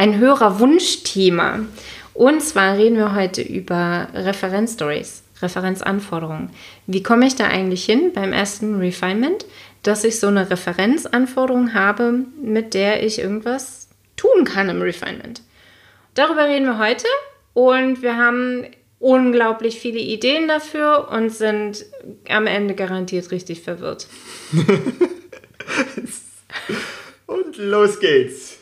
ein höherer Wunschthema. Und zwar reden wir heute über Referenzstories, Referenzanforderungen. Wie komme ich da eigentlich hin beim ersten Refinement, dass ich so eine Referenzanforderung habe, mit der ich irgendwas tun kann im Refinement? Darüber reden wir heute und wir haben unglaublich viele Ideen dafür und sind am Ende garantiert richtig verwirrt. und los geht's.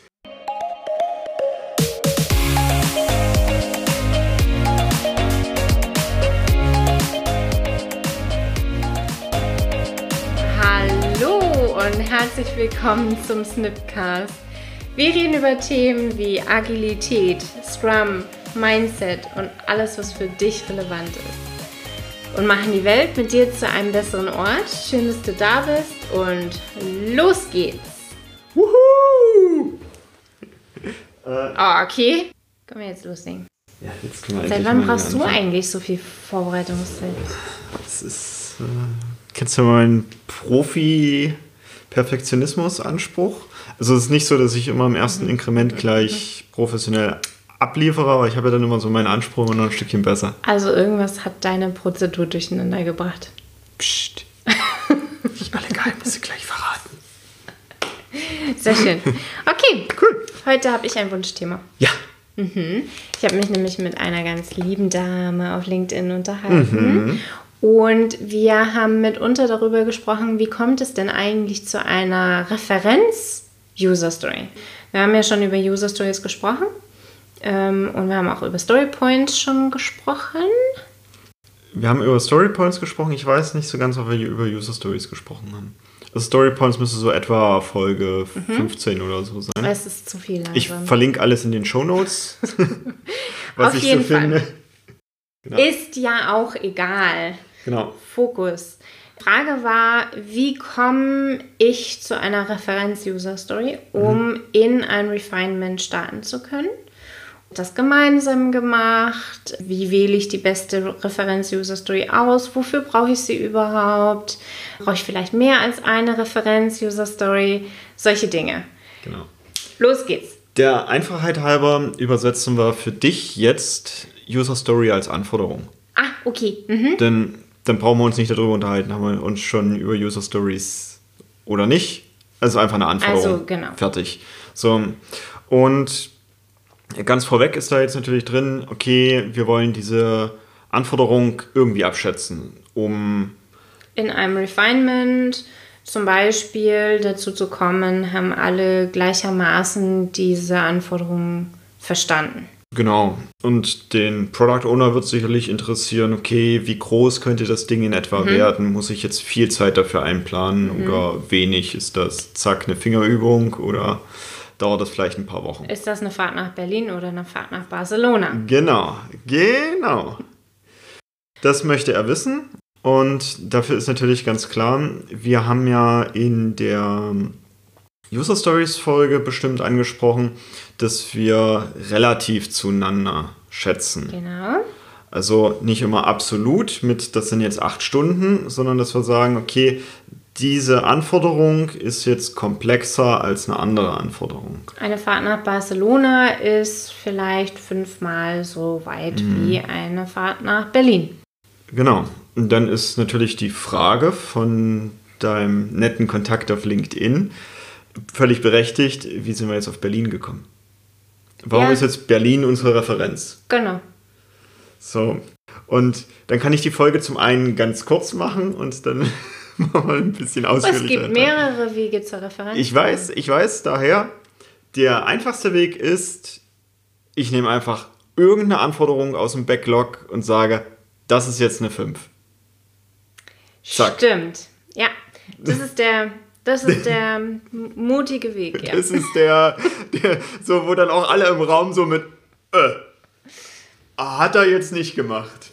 Und herzlich willkommen zum Snipcast. Wir reden über Themen wie Agilität, Scrum, Mindset und alles, was für dich relevant ist. Und machen die Welt mit dir zu einem besseren Ort. Schön, dass du da bist und los geht's. Wuhu! Äh, oh, okay. Können wir jetzt loslegen? Ja, jetzt können wir Seit wann brauchst du eigentlich so viel Vorbereitungszeit? Das ist. Äh, kennst du meinen Profi-Perfektionismus-Anspruch? Also es ist nicht so, dass ich immer im ersten mhm. Inkrement gleich professionell abliefere, aber ich habe ja dann immer so meinen Anspruch immer noch ein Stückchen besser. Also irgendwas hat deine Prozedur durcheinander gebracht. Psst. Nicht alle Geheimnisse gleich verraten. Sehr schön. Okay, cool. Heute habe ich ein Wunschthema. Ja. Mhm. Ich habe mich nämlich mit einer ganz lieben Dame auf LinkedIn unterhalten. Mhm. Und wir haben mitunter darüber gesprochen, wie kommt es denn eigentlich zu einer Referenz-User-Story? Wir haben ja schon über User-Stories gesprochen ähm, und wir haben auch über Storypoints schon gesprochen. Wir haben über Storypoints gesprochen. Ich weiß nicht so ganz, ob wir über User Stories gesprochen haben. Also Storypoints müsste so etwa Folge mhm. 15 oder so sein. Es ist zu viel. Langsam. Ich verlinke alles in den Show Notes, was Auf ich jeden so finde. Fall. Genau. Ist ja auch egal. Genau. Fokus. Frage war, wie komme ich zu einer Referenz-User-Story, um mhm. in ein Refinement starten zu können? das gemeinsam gemacht? Wie wähle ich die beste Referenz-User-Story aus? Wofür brauche ich sie überhaupt? Brauche ich vielleicht mehr als eine Referenz-User-Story? Solche Dinge. Genau. Los geht's. Der Einfachheit halber übersetzen wir für dich jetzt User-Story als Anforderung. Ah, okay. Mhm. Denn dann brauchen wir uns nicht darüber unterhalten, haben wir uns schon über User-Stories oder nicht. Also einfach eine Anforderung. Also, genau. Fertig. So. Und Ganz vorweg ist da jetzt natürlich drin, okay, wir wollen diese Anforderung irgendwie abschätzen, um in einem Refinement zum Beispiel dazu zu kommen, haben alle gleichermaßen diese Anforderungen verstanden. Genau. Und den Product Owner wird sicherlich interessieren, okay, wie groß könnte das Ding in etwa mhm. werden? Muss ich jetzt viel Zeit dafür einplanen mhm. oder wenig? Ist das zack eine Fingerübung oder dauert das vielleicht ein paar Wochen. Ist das eine Fahrt nach Berlin oder eine Fahrt nach Barcelona? Genau, genau. Das möchte er wissen. Und dafür ist natürlich ganz klar, wir haben ja in der User Stories Folge bestimmt angesprochen, dass wir relativ zueinander schätzen. Genau. Also nicht immer absolut mit, das sind jetzt acht Stunden, sondern dass wir sagen, okay, diese Anforderung ist jetzt komplexer als eine andere Anforderung. Eine Fahrt nach Barcelona ist vielleicht fünfmal so weit mhm. wie eine Fahrt nach Berlin. Genau. Und dann ist natürlich die Frage von deinem netten Kontakt auf LinkedIn völlig berechtigt, wie sind wir jetzt auf Berlin gekommen? Warum ja. ist jetzt Berlin unsere Referenz? Genau. So. Und dann kann ich die Folge zum einen ganz kurz machen und dann mal ein bisschen ausführlicher. Es gibt mehrere Wege zur Referenz. Ich weiß, ich weiß daher, der einfachste Weg ist, ich nehme einfach irgendeine Anforderung aus dem Backlog und sage, das ist jetzt eine 5. Zack. Stimmt. Ja, das ist der das ist der mutige Weg, ja. Das ist der, der, so wo dann auch alle im Raum so mit äh, hat er jetzt nicht gemacht.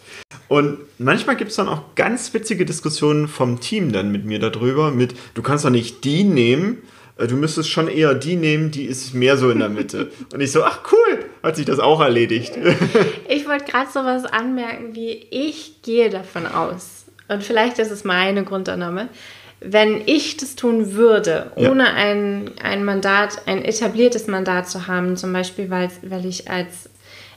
Und manchmal gibt es dann auch ganz witzige Diskussionen vom Team dann mit mir darüber, mit, du kannst doch nicht die nehmen, äh, du müsstest schon eher die nehmen, die ist mehr so in der Mitte. Und ich so, ach cool, hat sich das auch erledigt. Ich wollte gerade so was anmerken, wie ich gehe davon aus, und vielleicht ist es meine Grundannahme, wenn ich das tun würde, ohne ein, ein Mandat, ein etabliertes Mandat zu haben, zum Beispiel, weil, weil ich als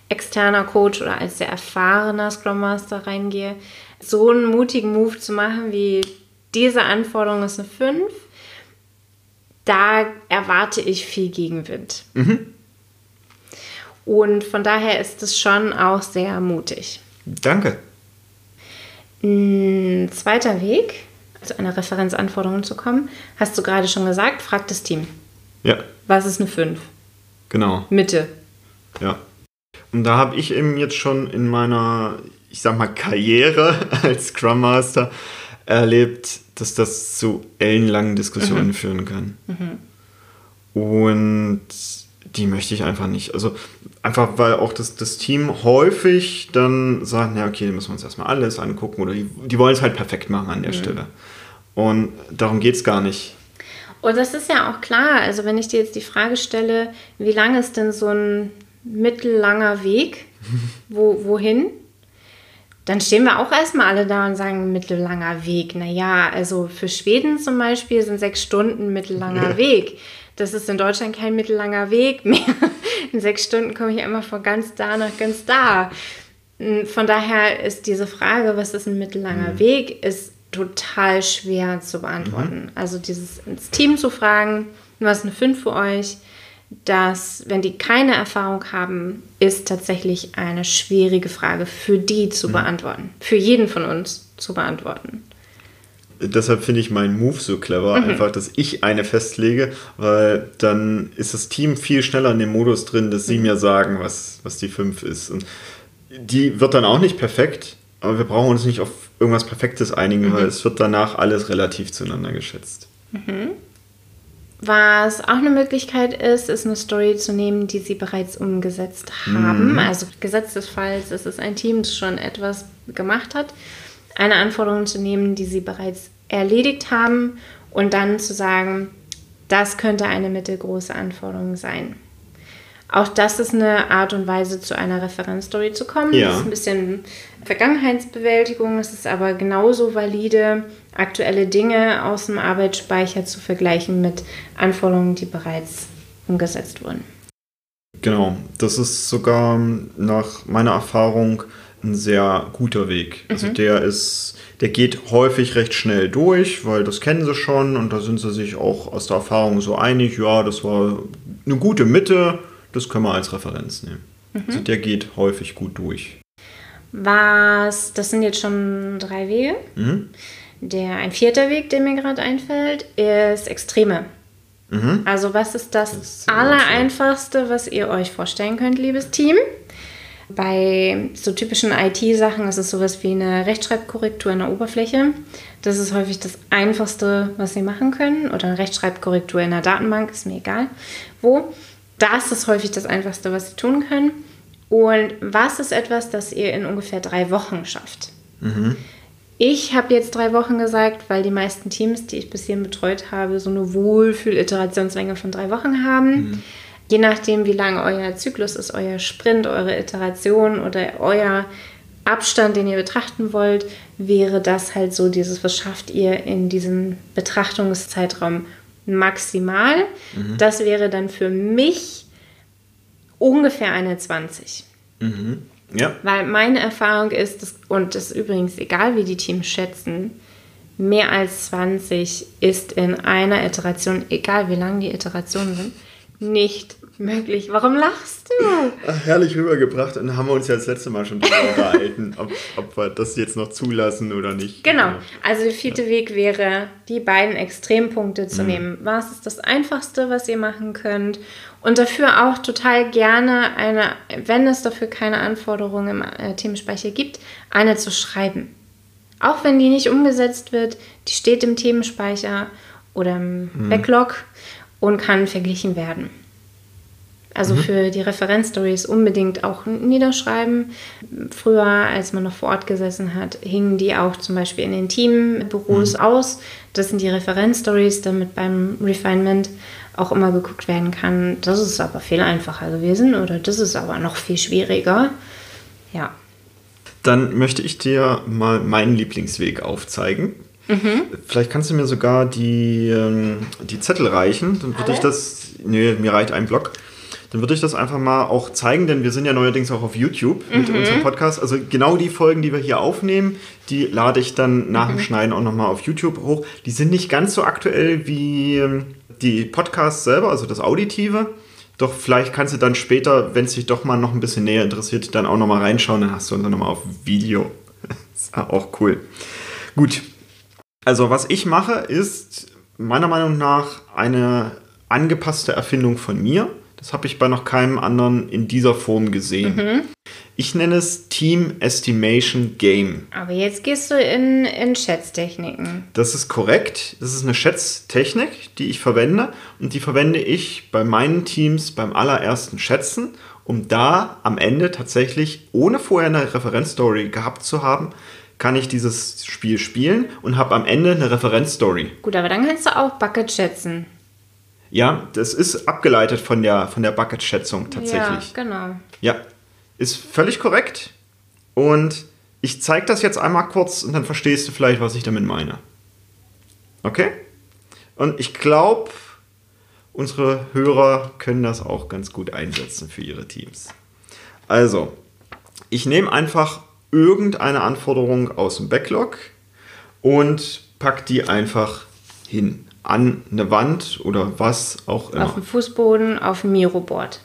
externer Coach oder als sehr erfahrener Scrum Master reingehe, so einen mutigen Move zu machen, wie diese Anforderung ist eine 5, da erwarte ich viel Gegenwind. Und von daher ist es schon auch sehr mutig. Danke. Ein zweiter Weg, zu einer Referenzanforderung zu kommen, hast du gerade schon gesagt, frag das Team. Ja, Was ist eine 5? genau. Mitte. Ja. Und da habe ich eben jetzt schon in meiner, ich sag mal, Karriere als Scrum Master erlebt, dass das zu ellenlangen Diskussionen führen kann. Und die möchte ich einfach nicht. Also einfach, weil auch das, das Team häufig dann sagt, ja, okay, dann müssen wir uns erstmal alles angucken oder die, die wollen es halt perfekt machen an der Stelle. Und darum geht es gar nicht. Und das ist ja auch klar. Also wenn ich dir jetzt die Frage stelle, wie lang ist denn so ein mittellanger Weg? Wo, wohin? Dann stehen wir auch erstmal alle da und sagen, mittellanger Weg. Naja, also für Schweden zum Beispiel sind sechs Stunden mittellanger Weg. Das ist in Deutschland kein mittellanger Weg mehr. In sechs Stunden komme ich einmal von ganz da nach ganz da. Von daher ist diese Frage, was ist ein mittellanger Weg, ist total schwer zu beantworten. Also dieses ins Team zu fragen, was ist eine 5 für euch, dass, wenn die keine Erfahrung haben, ist tatsächlich eine schwierige Frage für die zu beantworten. Für jeden von uns zu beantworten. Deshalb finde ich meinen Move so clever, einfach, dass ich eine festlege, weil dann ist das Team viel schneller in dem Modus drin, dass sie mir sagen, was, was die 5 ist. Und die wird dann auch nicht perfekt, aber wir brauchen uns nicht auf irgendwas Perfektes einigen, weil es wird danach alles relativ zueinander geschätzt. Was auch eine Möglichkeit ist, ist eine Story zu nehmen, die sie bereits umgesetzt haben. Also gesetzesfalls ist es ein Team, das schon etwas gemacht hat. Eine Anforderung zu nehmen, die sie bereits erledigt haben und dann zu sagen, das könnte eine mittelgroße Anforderung sein. Auch das ist eine Art und Weise, zu einer Referenzstory zu kommen. Ja. Das ist ein bisschen Vergangenheitsbewältigung. Es ist aber genauso valide, aktuelle Dinge aus dem Arbeitsspeicher zu vergleichen mit Anforderungen, die bereits umgesetzt wurden. Genau, das ist sogar nach meiner Erfahrung ein sehr guter Weg. Also der ist, der geht häufig recht schnell durch, weil das kennen sie schon und da sind sie sich auch aus der Erfahrung so einig, ja, das war eine gute Mitte, das können wir als Referenz nehmen. Also der geht häufig gut durch. Was, das sind jetzt schon drei Wege. Der, ein vierter Weg, der mir gerade einfällt, ist Extreme. Also was ist das, ist sehr Allereinfachste, was ihr euch vorstellen könnt, liebes Team? Bei so typischen IT-Sachen ist es sowas wie eine Rechtschreibkorrektur in der Oberfläche. Das ist häufig das Einfachste, was Sie machen können. Oder eine Rechtschreibkorrektur in der Datenbank, ist mir egal. Wo? Das ist häufig das Einfachste, was Sie tun können. Und was ist etwas, das ihr in ungefähr drei Wochen schafft? Ich habe jetzt drei Wochen gesagt, weil die meisten Teams, die ich bis hierhin betreut habe, so eine Wohlfühl-Iterationslänge von drei Wochen haben. Je nachdem, wie lang euer Zyklus ist, euer Sprint, eure Iteration oder euer Abstand, den ihr betrachten wollt, wäre das halt so dieses, was schafft ihr in diesem Betrachtungszeitraum maximal. Das wäre dann für mich ungefähr eine 20. Ja, Weil meine Erfahrung ist, dass, und das ist übrigens egal, wie die Teams schätzen, mehr als 20 ist in einer Iteration, egal wie lang die Iterationen sind, nicht möglich. Warum lachst du? Ach, herrlich rübergebracht. Und haben wir uns ja das letzte Mal schon darüber unterhalten, ob, ob wir das jetzt noch zulassen oder nicht. Genau. Also der vierte Weg wäre, die beiden Extrempunkte zu nehmen. Was ist das Einfachste, was ihr machen könnt? Und dafür auch total gerne eine, wenn es dafür keine Anforderungen im äh, Themenspeicher gibt, eine zu schreiben. Auch wenn die nicht umgesetzt wird, die steht im Themenspeicher oder im Backlog und kann verglichen werden. Also für die Referenzstories unbedingt auch niederschreiben. Früher, als man noch vor Ort gesessen hat, hingen die auch zum Beispiel in den Teambüros aus. Das sind die Referenzstories, damit beim Refinement auch immer geguckt werden kann. Das ist aber viel einfacher gewesen oder das ist aber noch viel schwieriger. Ja. Dann möchte ich dir mal meinen Lieblingsweg aufzeigen. Vielleicht kannst du mir sogar die, ähm, die Zettel reichen. Dann würde ich das. Nee, mir reicht ein Block. Dann würde ich das einfach mal auch zeigen, denn wir sind ja neuerdings auch auf YouTube mit unserem Podcast. Also genau die Folgen, die wir hier aufnehmen, die lade ich dann nach dem Schneiden auch nochmal auf YouTube hoch. Die sind nicht ganz so aktuell wie ähm, die Podcasts selber, also das Auditive. Doch vielleicht kannst du dann später, wenn es dich doch mal noch ein bisschen näher interessiert, dann auch nochmal reinschauen. Dann hast du uns dann nochmal auf Video. ist auch cool. Gut. Also was ich mache, ist meiner Meinung nach eine angepasste Erfindung von mir. Das habe ich bei noch keinem anderen in dieser Form gesehen. Ich nenne es Team Estimation Game. Aber jetzt gehst du in, in Schätztechniken. Das ist korrekt. Das ist eine Schätztechnik, die ich verwende. Und die verwende ich bei meinen Teams beim allerersten Schätzen, um da am Ende tatsächlich, ohne vorher eine Referenzstory gehabt zu haben, kann ich dieses Spiel spielen und habe am Ende eine Referenzstory. Gut, aber dann kannst du auch Bucket schätzen. Ja, das ist abgeleitet von der, von der Bucket-Schätzung tatsächlich. Ja, genau. Ja, ist völlig korrekt. Und ich zeige das jetzt einmal kurz und dann verstehst du vielleicht, was ich damit meine. Okay? Und ich glaube, unsere Hörer können das auch ganz gut einsetzen für ihre Teams. Also, ich nehme einfach irgendeine Anforderung aus dem Backlog und pack die einfach hin. An eine Wand oder was auch immer. Auf dem Fußboden, auf dem Miroboard.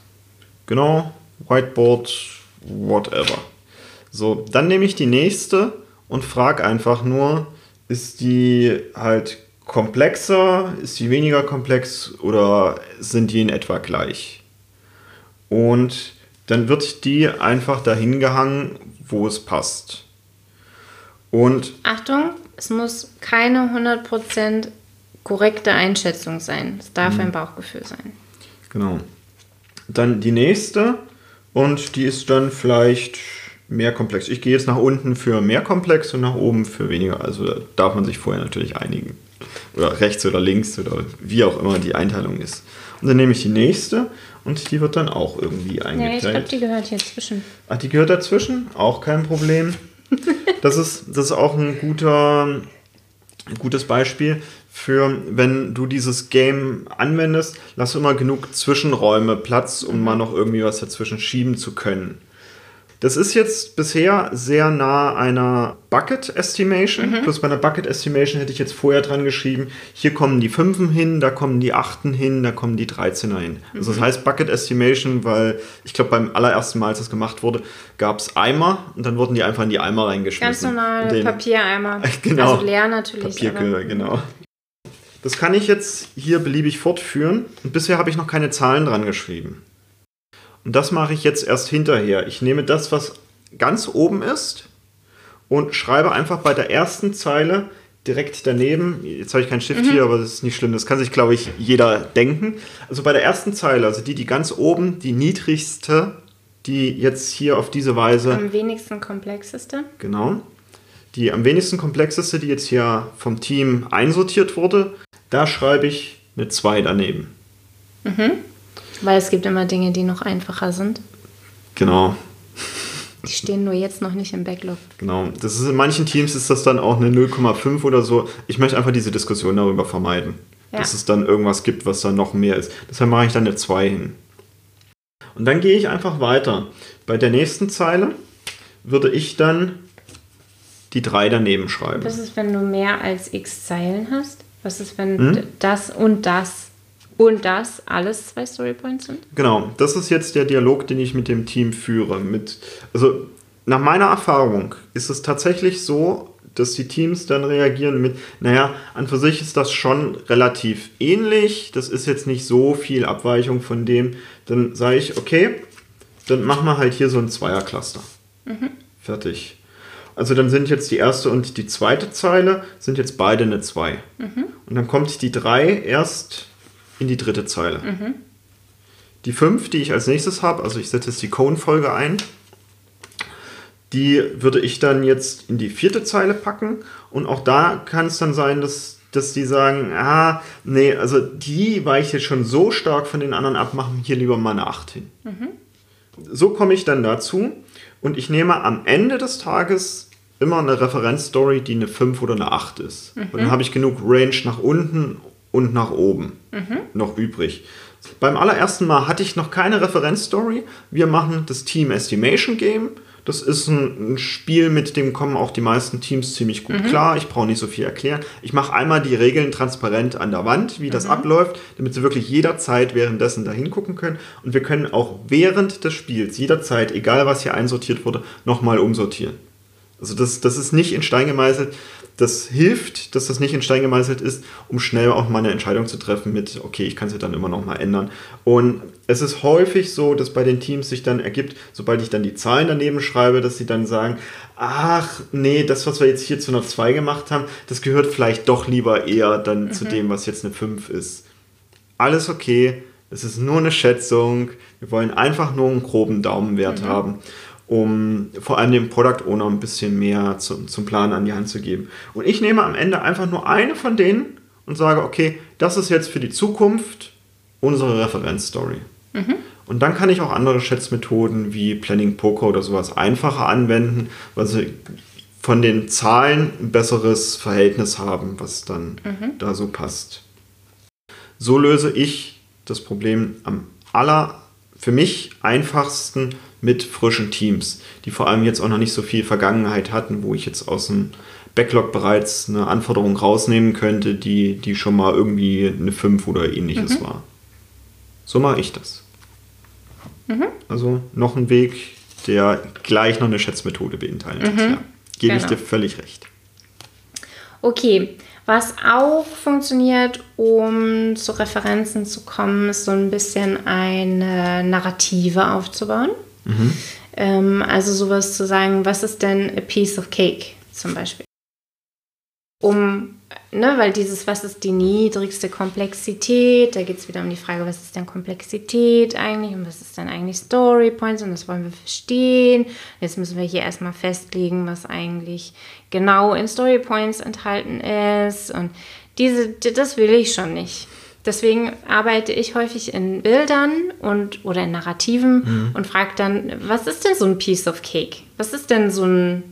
Genau, Whiteboard, whatever. So, dann nehme ich die nächste und frage einfach nur, ist die halt komplexer, ist die weniger komplex oder sind die in etwa gleich? Und dann wird die einfach dahin gehangen, wo es passt. Und Achtung, es muss keine 100% korrekte Einschätzung sein. Es darf ein Bauchgefühl sein. Genau. Dann die nächste und die ist dann vielleicht mehr komplex. Ich gehe jetzt nach unten für mehr komplex und nach oben für weniger. Also da darf man sich vorher natürlich einigen. Oder rechts oder links oder wie auch immer die Einteilung ist. Und dann nehme ich die nächste und die wird dann auch irgendwie Ja, ich glaube, eingeteilt. die gehört hier zwischen. Ach, die gehört dazwischen? Auch kein Problem. Das ist, das ist auch ein guter, ein gutes Beispiel für, wenn du dieses Game anwendest, lass immer genug Zwischenräume Platz, um mal noch irgendwie was dazwischen schieben zu können. Das ist jetzt bisher sehr nah einer Bucket Estimation. Plus bei einer Bucket Estimation hätte ich jetzt vorher dran geschrieben, hier kommen die Fünfen hin, da kommen die Achten hin, da kommen die 13er hin. Also das heißt Bucket Estimation, weil ich glaube beim allerersten Mal, als das gemacht wurde, gab es Eimer und dann wurden die einfach in die Eimer Ganz reingeschmissen. normal Den- Papiereimer. Genau. Also leer natürlich. Papierkühe, genau. Das kann ich jetzt hier beliebig fortführen. Und bisher habe ich noch keine Zahlen dran geschrieben. Und das mache ich jetzt erst hinterher. Ich nehme das, was ganz oben ist, und schreibe einfach bei der ersten Zeile direkt daneben. Jetzt habe ich keinen Stift hier, aber das ist nicht schlimm. Das kann sich, glaube ich, jeder denken. Also bei der ersten Zeile, also die, die ganz oben, die niedrigste, die jetzt hier auf diese Weise Am wenigsten komplexeste. Genau. Die am wenigsten komplexeste, die jetzt hier vom Team einsortiert wurde, da schreibe ich eine 2 daneben. Weil es gibt immer Dinge, die noch einfacher sind. Genau, Die stehen nur jetzt noch nicht im Backlog. genau. Das ist in manchen Teams ist das dann auch eine 0,5 oder so. Ich möchte einfach diese Diskussion darüber vermeiden. Ja. Dass es dann irgendwas gibt, was dann noch mehr ist. Deshalb mache ich dann eine 2 hin. Und dann gehe ich einfach weiter. Bei der nächsten Zeile würde ich dann die 3 daneben schreiben. Was ist, wenn du mehr als x Zeilen hast? Was ist, wenn Hm? das und das und das alles zwei Storypoints sind? Genau, das ist jetzt der Dialog, den ich mit dem Team führe. Mit, also nach meiner Erfahrung ist es tatsächlich so, dass die Teams dann reagieren mit, naja, an für sich ist das schon relativ ähnlich, das ist jetzt nicht so viel Abweichung von dem. Dann sage ich, okay, dann machen wir halt hier so ein Zweiercluster. Fertig. Also dann sind jetzt die erste und die zweite Zeile, sind jetzt beide eine 2. Und dann kommt die 3 erst in die dritte Zeile. Die 5, die ich als nächstes habe, also ich setze jetzt die Cone-Folge ein, die würde ich dann jetzt in die vierte Zeile packen. Und auch da kann es dann sein, dass, dass die sagen, ah, nee, also die weicht jetzt schon so stark von den anderen ab, machen hier lieber mal eine 8 hin. So komme ich dann dazu. Und ich nehme am Ende des Tages immer eine Referenzstory, die eine 5 oder eine 8 ist. Und dann habe ich genug Range nach unten und nach oben noch übrig. Beim allerersten Mal hatte ich noch keine Referenzstory. Wir machen das Team Estimation Game. Das ist ein, Spiel, mit dem kommen auch die meisten Teams ziemlich gut klar. Ich brauche nicht so viel erklären. Ich mache einmal die Regeln transparent an der Wand, wie das abläuft, damit sie wirklich jederzeit währenddessen da hingucken können. Und wir können auch während des Spiels jederzeit, egal was hier einsortiert wurde, nochmal umsortieren. Also das, das ist nicht in Stein gemeißelt. Das hilft, dass das nicht in Stein gemeißelt ist, um schnell auch mal eine Entscheidung zu treffen mit, okay, ich kann es ja dann immer noch mal ändern. Und es ist häufig so, dass bei den Teams sich dann ergibt, sobald ich dann die Zahlen daneben schreibe, dass sie dann sagen, ach nee, das, was wir jetzt hier zu einer 2 gemacht haben, das gehört vielleicht doch lieber eher dann zu dem, was jetzt eine 5 ist. Alles okay, es ist nur eine Schätzung. Wir wollen einfach nur einen groben Daumenwert haben um vor allem dem Product Owner ein bisschen mehr zum, zum Plan an die Hand zu geben. Und ich nehme am Ende einfach nur eine von denen und sage, okay, das ist jetzt für die Zukunft unsere Referenzstory. Und dann kann ich auch andere Schätzmethoden wie Planning Poker oder sowas einfacher anwenden, weil sie von den Zahlen ein besseres Verhältnis haben, was dann da so passt. So löse ich das Problem am aller für mich einfachsten mit frischen Teams, die vor allem jetzt auch noch nicht so viel Vergangenheit hatten, wo ich jetzt aus dem Backlog bereits eine Anforderung rausnehmen könnte, die, die schon mal irgendwie eine 5 oder ähnliches war. So mache ich das. Also noch ein Weg, der gleich noch eine Schätzmethode beinhaltet. Ja. Gebe ich Genau. dir völlig recht. Okay, was auch funktioniert, um zu Referenzen zu kommen, ist so ein bisschen eine Narrative aufzubauen. Ähm, also sowas zu sagen, was ist denn a piece of cake zum Beispiel? Um, ne, weil dieses, was ist die niedrigste Komplexität, da geht es wieder um die Frage, was ist denn Komplexität eigentlich und was ist denn eigentlich Story Points und das wollen wir verstehen. Jetzt müssen wir hier erstmal festlegen, was eigentlich genau in Story Points enthalten ist und diese, das will ich schon nicht. Deswegen arbeite ich häufig in Bildern und oder in Narrativen und frage dann, was ist denn so ein Piece of Cake? Was ist denn so ein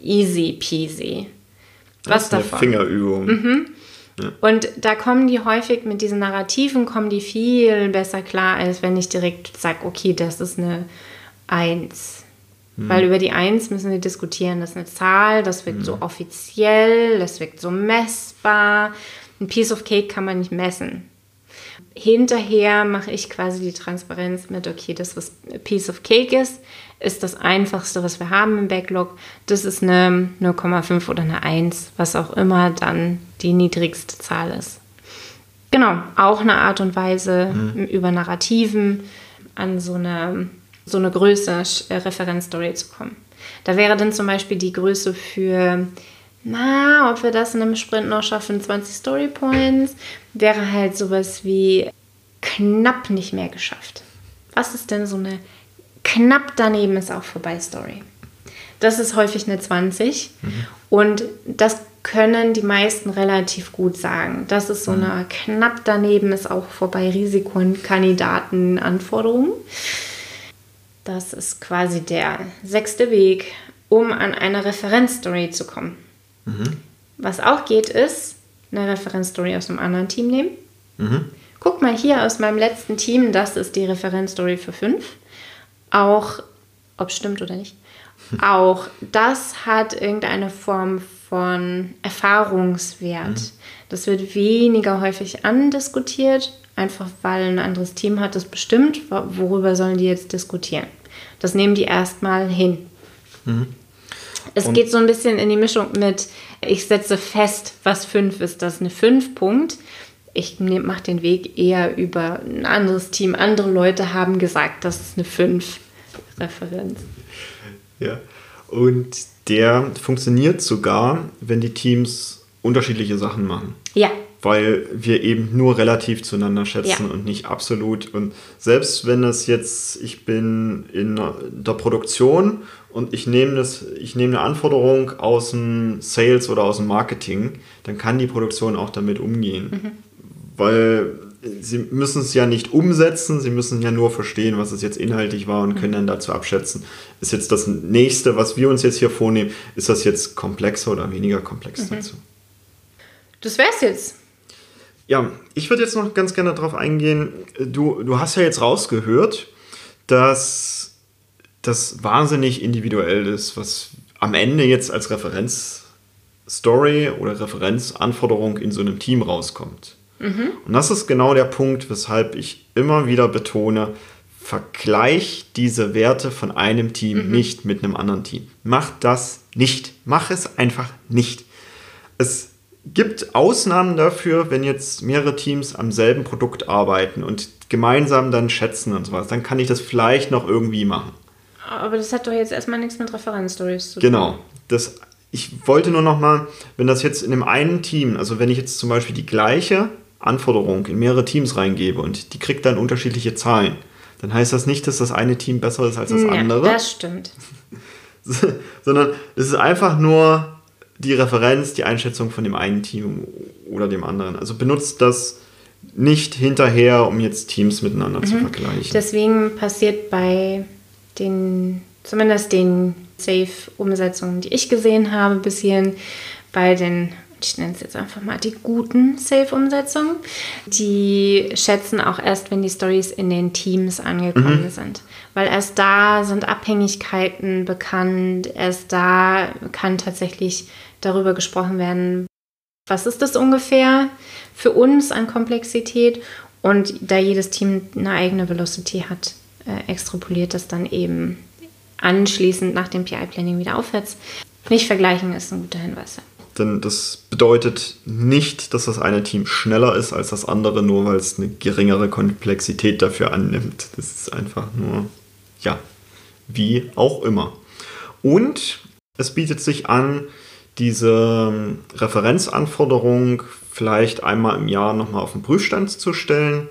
easy peasy? Was das ist eine davon? Fingerübung. Und da kommen die häufig mit diesen Narrativen, kommen die viel besser klar, als wenn ich direkt sage, okay, das ist eine 1. Weil über die 1 müssen wir diskutieren. Das ist eine Zahl, das wirkt so offiziell, das wirkt so messbar. Ein Piece of Cake kann man nicht messen. Hinterher mache ich quasi die Transparenz mit, okay, das, was Piece of Cake ist, ist das einfachste, was wir haben im Backlog. Das ist eine 0,5 oder eine 1, was auch immer dann die niedrigste Zahl ist. Genau, auch eine Art und Weise über Narrativen an so eine, so eine Größe äh, Referenzstory zu kommen. Da wäre dann zum Beispiel die Größe für, na, ob wir das in einem Sprint noch schaffen, 20 Story Points, wäre halt sowas wie knapp nicht mehr geschafft. Was ist denn so eine knapp daneben ist auch vorbei Story? Das ist häufig eine 20 und das können die meisten relativ gut sagen. Das ist so eine knapp daneben ist auch vorbei Risiko und Kandidatenanforderungen. Das ist quasi der sechste Weg, um an eine Referenzstory zu kommen. Was auch geht, ist eine Referenzstory aus einem anderen Team nehmen. Guck mal hier aus meinem letzten Team, das ist die Referenzstory für 5. Auch, ob es stimmt oder nicht, auch das hat irgendeine Form von Erfahrungswert. Das wird weniger häufig andiskutiert, einfach weil ein anderes Team hat das bestimmt. Wo- Worüber sollen die jetzt diskutieren? Das nehmen die erstmal hin. Es geht so ein bisschen in die Mischung mit, ich setze fest, was 5 ist. Das ist eine 5 Punkt. Ich mache den Weg eher über ein anderes Team. Andere Leute haben gesagt, das ist eine 5 Referenz. Ja. Und der funktioniert sogar, wenn die Teams unterschiedliche Sachen machen. Ja, Weil wir eben nur relativ zueinander schätzen Ja. und nicht absolut. Und selbst wenn es jetzt, ich bin in der Produktion und ich nehme das, ich nehme eine Anforderung aus dem Sales oder aus dem Marketing, dann kann die Produktion auch damit umgehen. Weil sie müssen es ja nicht umsetzen, sie müssen ja nur verstehen, was es jetzt inhaltlich war und können dann dazu abschätzen, ist jetzt das nächste, was wir uns jetzt hier vornehmen, ist das jetzt komplexer oder weniger komplex mhm. dazu. Das wär's jetzt. Ja, ich würde jetzt noch ganz gerne darauf eingehen. Du, du hast ja jetzt rausgehört, dass das wahnsinnig individuell ist, was am Ende jetzt als Referenzstory oder Referenzanforderung in so einem Team rauskommt. Mhm. Und das ist genau der Punkt, weshalb ich immer wieder betone, vergleich diese Werte von einem Team mhm. nicht mit einem anderen Team. Mach das nicht. Mach es einfach nicht. Es gibt Ausnahmen dafür, wenn jetzt mehrere Teams am selben Produkt arbeiten und gemeinsam dann schätzen und sowas. Dann kann ich das vielleicht noch irgendwie machen. Aber das hat doch jetzt erstmal nichts mit Referenzstories zu tun. Genau. Das, ich wollte nur noch mal, wenn das jetzt in dem einen Team, also wenn ich jetzt zum Beispiel die gleiche Anforderung in mehrere Teams reingebe und die kriegt dann unterschiedliche Zahlen, dann heißt das nicht, dass das eine Team besser ist als das ja, andere. Das stimmt. Sondern es ist einfach nur die Referenz, die Einschätzung von dem einen Team oder dem anderen. Also benutzt das nicht hinterher, um jetzt Teams miteinander mhm. zu vergleichen. Deswegen passiert bei den, zumindest den Safe-Umsetzungen, die ich gesehen habe, bis hierhin, bei den ich nenne es jetzt einfach mal die guten Safe-Umsetzungen. Die schätzen auch erst, wenn die Stories in den Teams angekommen mhm. sind. Weil erst da sind Abhängigkeiten bekannt, erst da kann tatsächlich darüber gesprochen werden, was ist das ungefähr für uns an Komplexität und da jedes Team eine eigene Velocity hat, äh, extrapoliert das dann eben anschließend nach dem PI-Planning wieder aufwärts. Nicht vergleichen ist ein guter Hinweis. Denn das bedeutet nicht, dass das eine Team schneller ist als das andere, nur weil es eine geringere Komplexität dafür annimmt. Das ist einfach nur, ja, wie auch immer. Und es bietet sich an, diese ähm, Referenzanforderung vielleicht einmal im Jahr nochmal auf den Prüfstand zu stellen,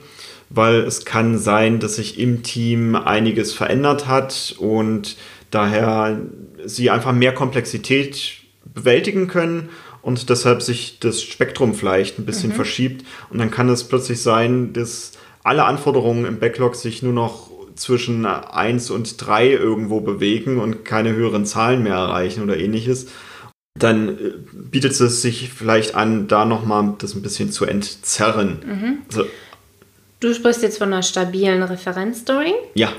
weil es kann sein, dass sich im Team einiges verändert hat und daher sie einfach mehr Komplexität bewältigen können und deshalb sich das Spektrum vielleicht ein bisschen mhm. verschiebt. Und dann kann es plötzlich sein, dass alle Anforderungen im Backlog sich nur noch zwischen 1 und 3 irgendwo bewegen und keine höheren Zahlen mehr erreichen oder ähnliches. Dann äh, bietet es sich vielleicht an, da nochmal das ein bisschen zu entzerren. Mhm. Also, du sprichst jetzt von einer stabilen Referenzstory. Ja.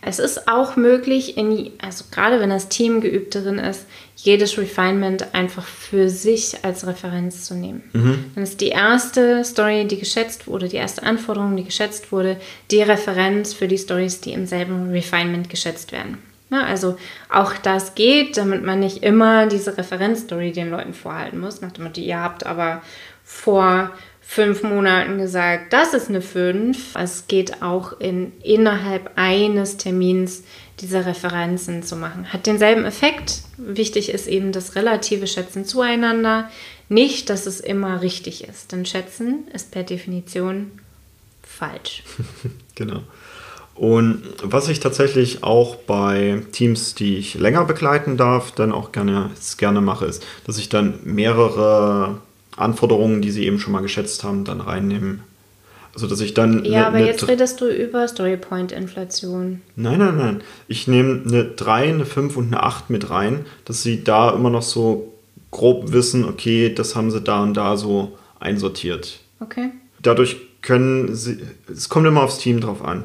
Es ist auch möglich, in, also gerade wenn das Team geübt darin ist, jedes Refinement einfach für sich als Referenz zu nehmen. Mhm. Dann ist die erste Story, die geschätzt wurde, die erste Anforderung, die geschätzt wurde, die Referenz für die Stories, die im selben Refinement geschätzt werden. Ja, also auch das geht, damit man nicht immer diese Referenzstory den Leuten vorhalten muss, nach dem Motto, ihr habt aber vor fünf Monaten gesagt, das ist eine 5. Es geht auch in, innerhalb eines Termins diese Referenzen zu machen. Hat denselben Effekt. Wichtig ist eben das relative Schätzen zueinander. Nicht, dass es immer richtig ist. Denn Schätzen ist per Definition falsch. genau. Und was ich tatsächlich auch bei Teams, die ich länger begleiten darf, dann auch gerne, gerne mache, ist, dass ich dann mehrere Anforderungen, die sie eben schon mal geschätzt haben, dann reinnehmen. Also dass ich dann. Ja, ne, aber ne jetzt redest du über Storypoint-Inflation. Nein, nein, nein. Ich nehme eine 3, eine 5 und eine 8 mit rein, dass sie da immer noch so grob wissen, okay, das haben sie da und da so einsortiert. Okay. Dadurch können sie, es kommt immer aufs Team drauf an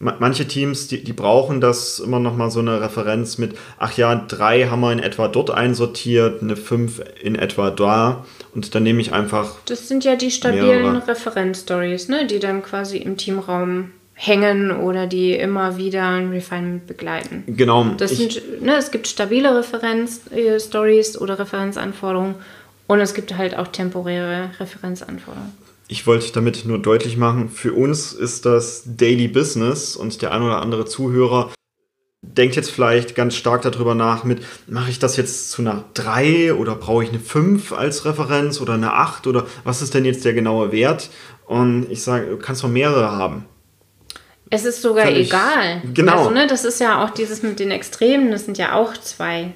manche Teams, die, die brauchen das immer noch mal so eine Referenz mit, ach ja, drei haben wir in etwa dort einsortiert, eine fünf in etwa da und dann nehme ich einfach. Das sind ja die stabilen Referenzstories, ne, die dann quasi im Teamraum hängen oder die immer wieder ein Refinement begleiten. Genau. Das sind, ne, es gibt stabile Referenzstories oder Referenzanforderungen und es gibt halt auch temporäre Referenzanforderungen ich wollte damit nur deutlich machen, für uns ist das Daily Business und der ein oder andere Zuhörer denkt jetzt vielleicht ganz stark darüber nach mit, mache ich das jetzt zu einer 3 oder brauche ich eine 5 als Referenz oder eine 8 oder was ist denn jetzt der genaue Wert? Und ich sage, du kannst doch mehrere haben. Es ist sogar Völlig, egal. Genau. Also, ne, das ist ja auch dieses mit den Extremen, das sind ja auch zwei.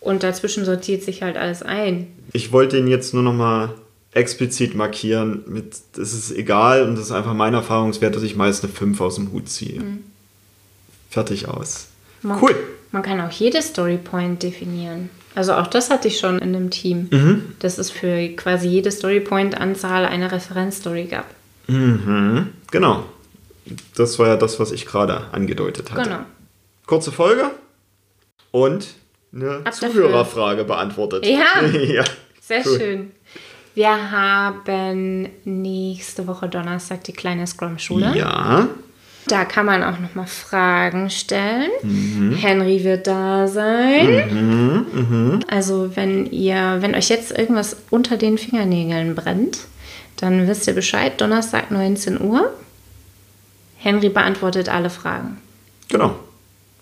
Und dazwischen sortiert sich halt alles ein. Ich wollte ihn jetzt nur noch mal explizit markieren mit, das ist egal und das ist einfach mein Erfahrungswert, dass ich meist eine 5 aus dem Hut ziehe. Mhm. Fertig aus. Man, Cool. Man kann auch jede Storypoint definieren. Also auch das hatte ich schon in einem Team, Mhm. dass es für quasi jede Storypoint-Anzahl eine Referenzstory gab. Mhm. Genau. Das war ja das, was ich gerade angedeutet hatte. Genau. Kurze Folge und eine Ab dafür. Zuhörerfrage beantwortet. Ja. ja. Sehr Cool. schön. Wir haben nächste Woche Donnerstag die kleine Scrum-Schule. Ja. Da kann man auch nochmal Fragen stellen. Mhm. Henry wird da sein. Also wenn ihr, wenn euch jetzt irgendwas unter den Fingernägeln brennt, dann wisst ihr Bescheid. Donnerstag 19 Uhr. Henry beantwortet alle Fragen. Genau.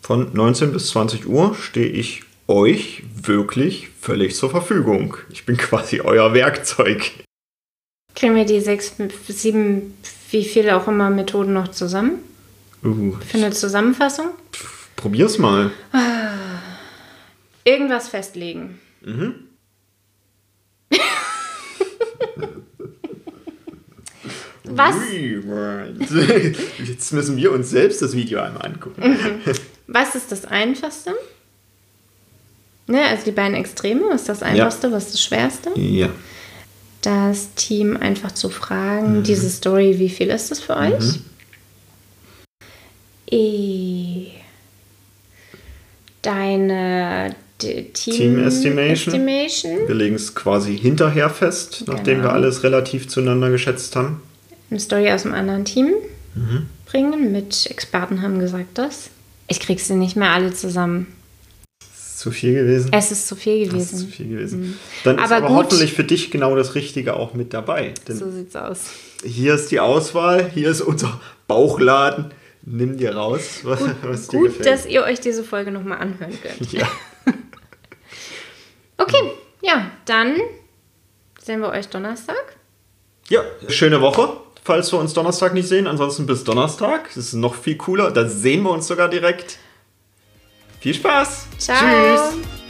Von 19 bis 20 Uhr stehe ich euch wirklich völlig zur Verfügung. Ich bin quasi euer Werkzeug. Kriegen wir die sechs, sieben, wie viele auch immer Methoden noch zusammen? Uh, Für eine Zusammenfassung? probier's mal. Irgendwas festlegen. Was, Jetzt müssen wir uns selbst das Video einmal angucken. was ist das Einfachste? Ne, also die beiden Extreme, was ist das Einfachste, was ist das Schwerste? Ja. Das Team einfach zu fragen, diese Story, wie viel ist das für euch? E. Deine D- Team, Team Estimation. Estimation. Wir legen es quasi hinterher fest, nachdem wir Genau. alles relativ zueinander geschätzt haben. Eine Story aus einem anderen Team bringen. Mit Experten haben gesagt das. Ich krieg sie nicht mehr alle zusammen. Ist zu viel gewesen. Es ist zu viel Das ist zu gewesen. viel gewesen. Dann ist Aber aber gut. hoffentlich für dich genau das Richtige auch mit dabei. Denn So sieht's aus. hier ist die Auswahl, hier ist unser Bauchladen. Nimm dir raus, was, was dir Gut, gefällt. dass ihr euch diese Folge nochmal anhören könnt. ja. Okay, ja, dann sehen wir euch Donnerstag. ja, schöne Woche, falls wir uns Donnerstag nicht sehen. Ansonsten bis Donnerstag. Das ist noch viel cooler. Da sehen wir uns sogar direkt. Viel Spaß. Ciao. Tschüss.